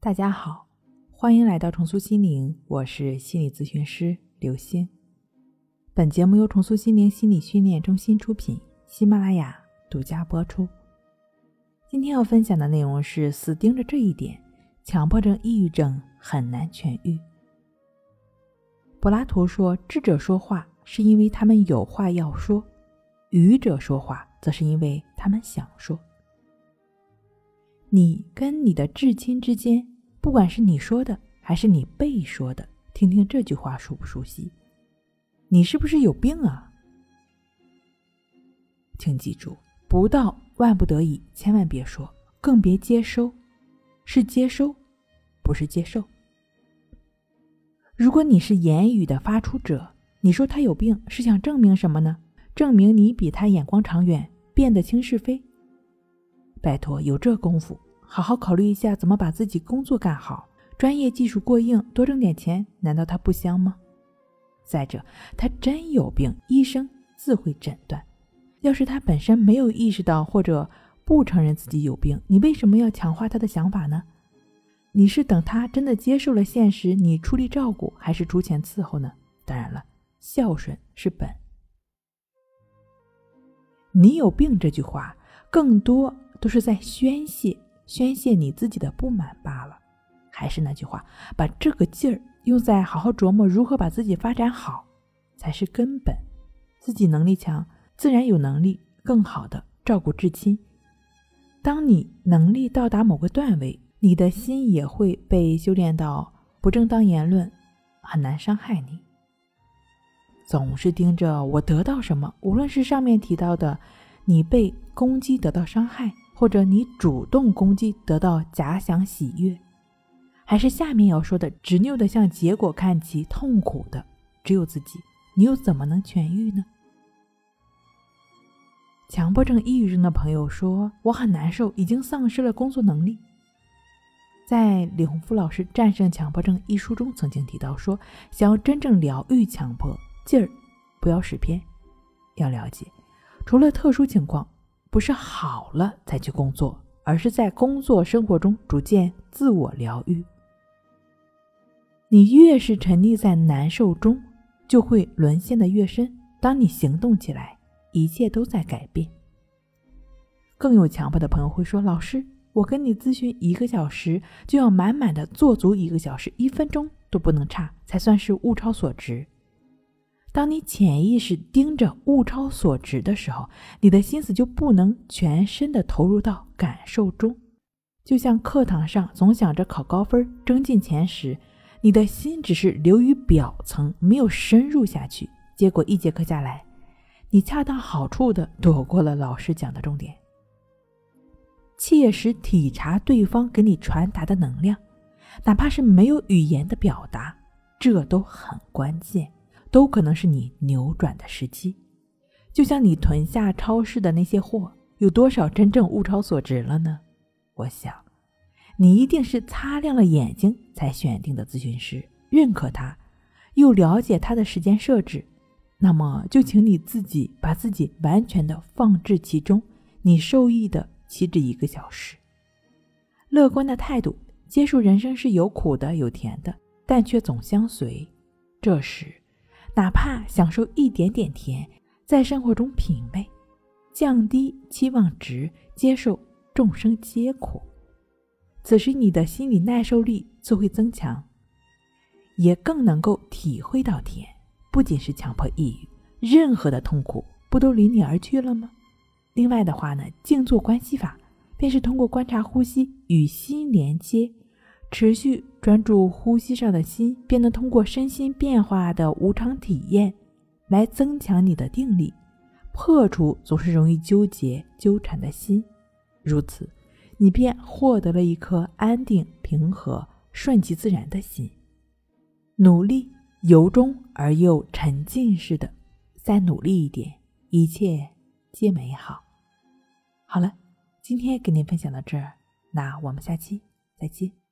大家好，欢迎来到重塑心灵，我是心理咨询师刘星。本节目由重塑心灵心理训练中心出品，喜马拉雅独家播出。今天要分享的内容是：死盯着这一点，强迫症、抑郁症很难痊愈。柏拉图说：“智者说话是因为他们有话要说，愚者说话则是因为他们想说。”你跟你的至亲之间，不管是你说的还是你被说的，听听这句话熟不熟悉？你是不是有病啊？请记住，不到万不得已，千万别说，更别接收，是接收，不是接受。如果你是言语的发出者，你说他有病，是想证明什么呢？证明你比他眼光长远，辨得清是非。拜托，有这功夫，好好考虑一下怎么把自己工作干好，专业技术过硬，多挣点钱，难道他不香吗？再者，他真有病，医生自会诊断。要是他本身没有意识到或者不承认自己有病，你为什么要强化他的想法呢？你是等他真的接受了现实，你出力照顾，还是出钱伺候呢？当然了，孝顺是本。你有病这句话，更多。都是在宣泄，宣泄你自己的不满罢了。还是那句话，把这个劲儿用在好好琢磨如何把自己发展好，才是根本。自己能力强，自然有能力更好的照顾至亲。当你能力到达某个段位，你的心也会被修炼到不正当言论很难伤害你。总是盯着我得到什么，无论是上面提到的，你被攻击得到伤害。或者你主动攻击得到假想喜悦，还是下面要说的执拗的向结果看齐，痛苦的只有自己，你又怎么能痊愈呢？强迫症、抑郁症的朋友说：“我很难受，已经丧失了工作能力。”在李洪福老师《战胜强迫症》一书中曾经提到说：“想要真正疗愈强迫劲儿，不要使偏，要了解，除了特殊情况。”不是好了才去工作，而是在工作生活中逐渐自我疗愈。你越是沉溺在难受中，就会沦陷的越深。当你行动起来，一切都在改变。更有强迫的朋友会说：“老师，我跟你咨询一个小时，就要满满的做足一个小时，一分钟都不能差，才算是物超所值。”当你潜意识盯着物超所值的时候，你的心思就不能全身的投入到感受中。就像课堂上总想着考高分、争进前十，你的心只是流于表层，没有深入下去。结果一节课下来，你恰到好处的躲过了老师讲的重点。切实体察对方给你传达的能量，哪怕是没有语言的表达，这都很关键。都可能是你扭转的时机，就像你囤下超市的那些货，有多少真正物超所值了呢？我想，你一定是擦亮了眼睛才选定的咨询师，认可他，又了解他的时间设置，那么就请你自己把自己完全的放置其中，你受益的岂止一个小时。乐观的态度，接受人生是有苦的有甜的，但却总相随。这时。哪怕享受一点点甜，在生活中品味，降低期望值，接受众生皆苦。此时你的心理耐受力就会增强，也更能够体会到甜。不仅是强迫抑郁，任何的痛苦不都离你而去了吗？另外的话呢，静坐关系法便是通过观察呼吸与心连接。持续专注呼吸上的心，便能通过身心变化的无常体验，来增强你的定力，破除总是容易纠结纠缠的心。如此，你便获得了一颗安定、平和、顺其自然的心。努力由衷而又沉浸式的，再努力一点，一切皆美好。好了，今天跟您分享到这儿，那我们下期再见。